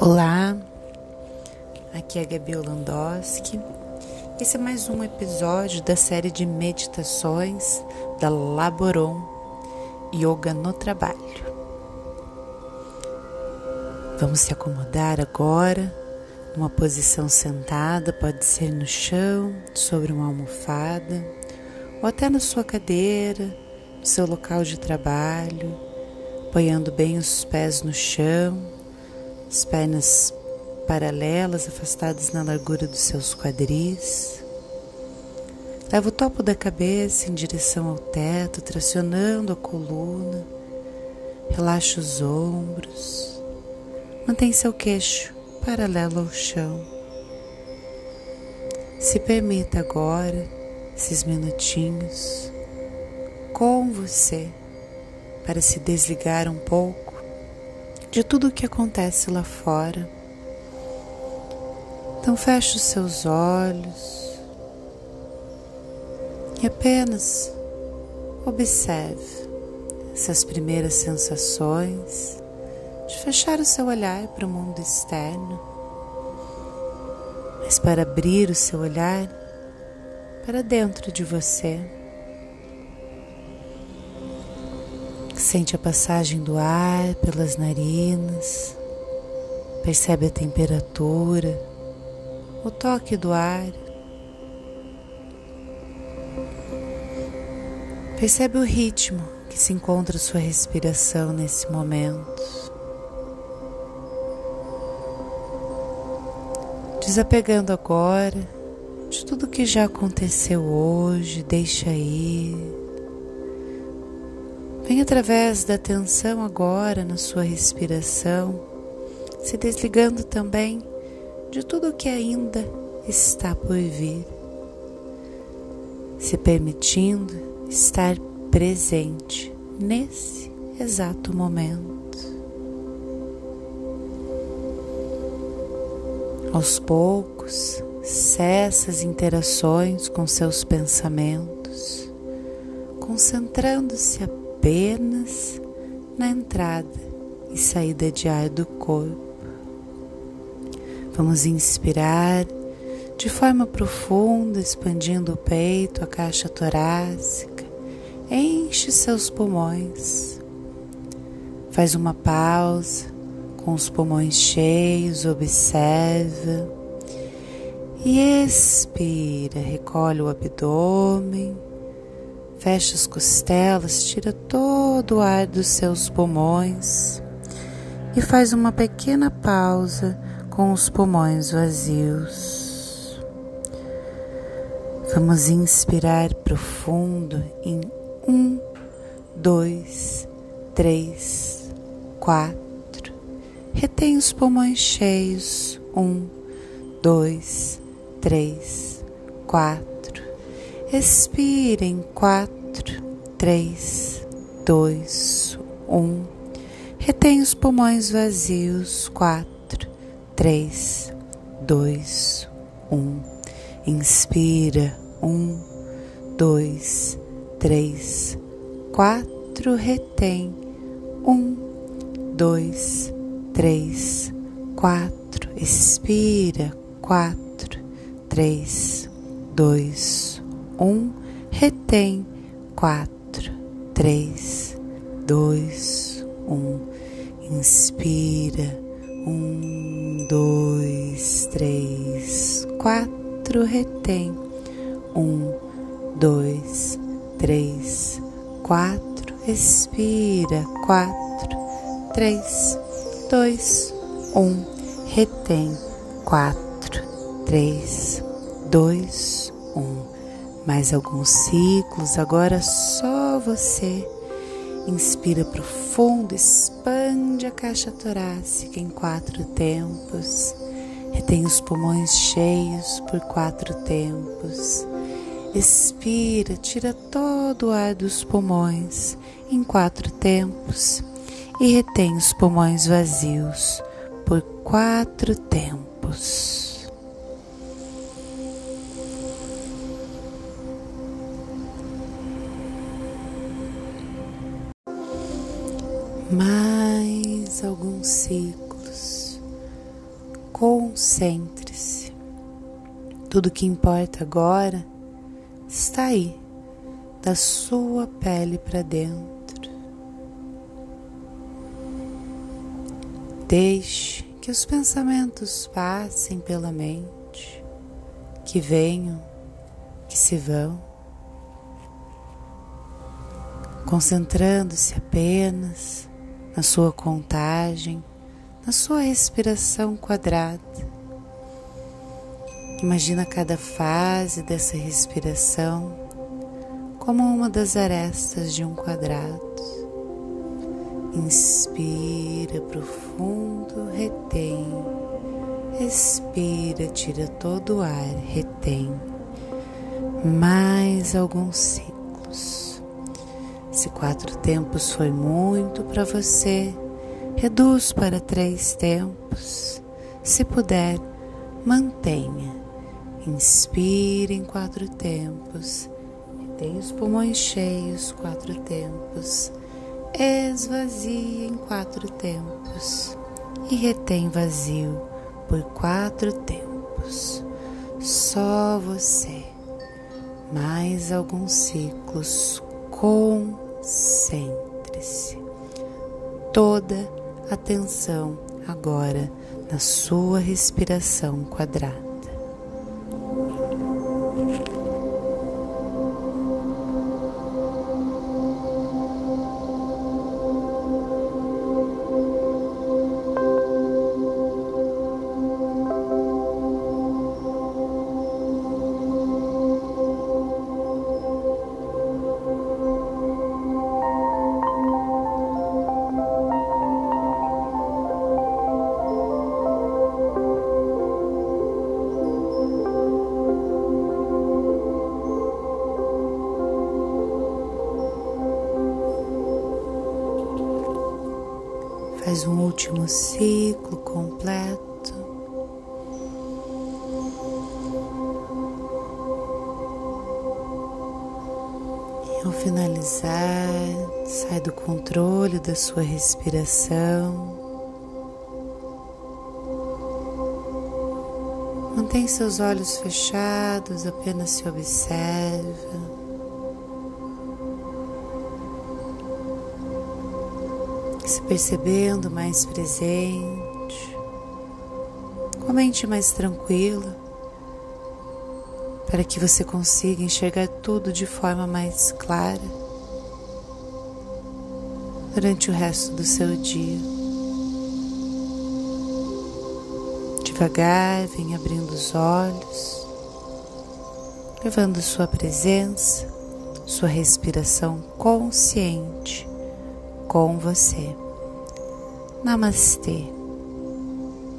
Olá, aqui é a Gabi Olandoski. Esse é mais um episódio da série de meditações da Laboron Yoga no Trabalho. Vamos se acomodar agora numa posição sentada, pode ser no chão, sobre uma almofada, ou até na sua cadeira, no seu local de trabalho, apoiando bem os pés no chão as pernas paralelas, afastadas na largura dos seus quadris. Leva o topo da cabeça em direção ao teto, tracionando a coluna. Relaxa os ombros. Mantém seu queixo paralelo ao chão. Se permita agora esses minutinhos com você para se desligar um pouco de tudo o que acontece lá fora. Então feche os seus olhos e apenas observe essas primeiras sensações de fechar o seu olhar para o mundo externo, mas para abrir o seu olhar para dentro de você. Sente a passagem do ar pelas narinas, percebe a temperatura, o toque do ar. Percebe o ritmo que se encontra sua respiração nesse momento. Desapegando agora de tudo que já aconteceu hoje, deixa ir. Vem através da atenção agora na sua respiração, se desligando também de tudo que ainda está por vir, se permitindo estar presente nesse exato momento. Aos poucos, cessa as interações com seus pensamentos, concentrando-se apenas apenas na entrada e saída de ar do corpo. Vamos inspirar de forma profunda, expandindo o peito, a caixa torácica. Enche seus pulmões. Faz uma pausa com os pulmões cheios, observa. E expira, recolhe o abdômen Fecha as costelas, tira todo o ar dos seus pulmões e faz uma pequena pausa com os pulmões vazios. Vamos inspirar profundo em um, dois, três, quatro. Retém os pulmões cheios. Um, dois, três, quatro. Expire em quatro, três, dois, um. Retém os pulmões vazios. Quatro, três, dois, um. Inspira. Um, dois, três, quatro. Retém. Um, dois, três, quatro. Expira. Quatro, três, dois, um, retém quatro, três, dois, um, inspira um, dois, três, quatro, retém. Um, dois, três, quatro, expira. Quatro, três, dois, um, retém. Quatro, três, dois, um mais alguns ciclos, agora só você. Inspira profundo, expande a caixa torácica em quatro tempos. Retém os pulmões cheios por quatro tempos. Expira, tira todo o ar dos pulmões em quatro tempos e retém os pulmões vazios por quatro tempos. Mais alguns ciclos Concentre-se. Tudo que importa agora está aí, da sua pele para dentro. Deixe que os pensamentos passem pela mente, que venham, que se vão, concentrando-se apenas na sua contagem, na sua respiração quadrada. Imagina cada fase dessa respiração como uma das arestas de um quadrado. Inspira profundo, retém. Expira, tira todo o ar, retém. Mais alguns ciclos. Se quatro tempos foi muito para você, reduz para três tempos. Se puder, mantenha. Inspire em quatro tempos. Tem os pulmões cheios, quatro tempos. Esvazie em quatro tempos. E retém vazio por quatro tempos. Só você. Mais alguns ciclos. Concentre-se. Toda atenção agora na sua respiração quadrada. Faz um último ciclo completo. E ao finalizar, sai do controle da sua respiração. Mantém seus olhos fechados, apenas se observa. Se percebendo mais presente, com a mente mais tranquila, para que você consiga enxergar tudo de forma mais clara durante o resto do seu dia. Devagar, vem abrindo os olhos, levando sua presença, sua respiração consciente com você. Namastê.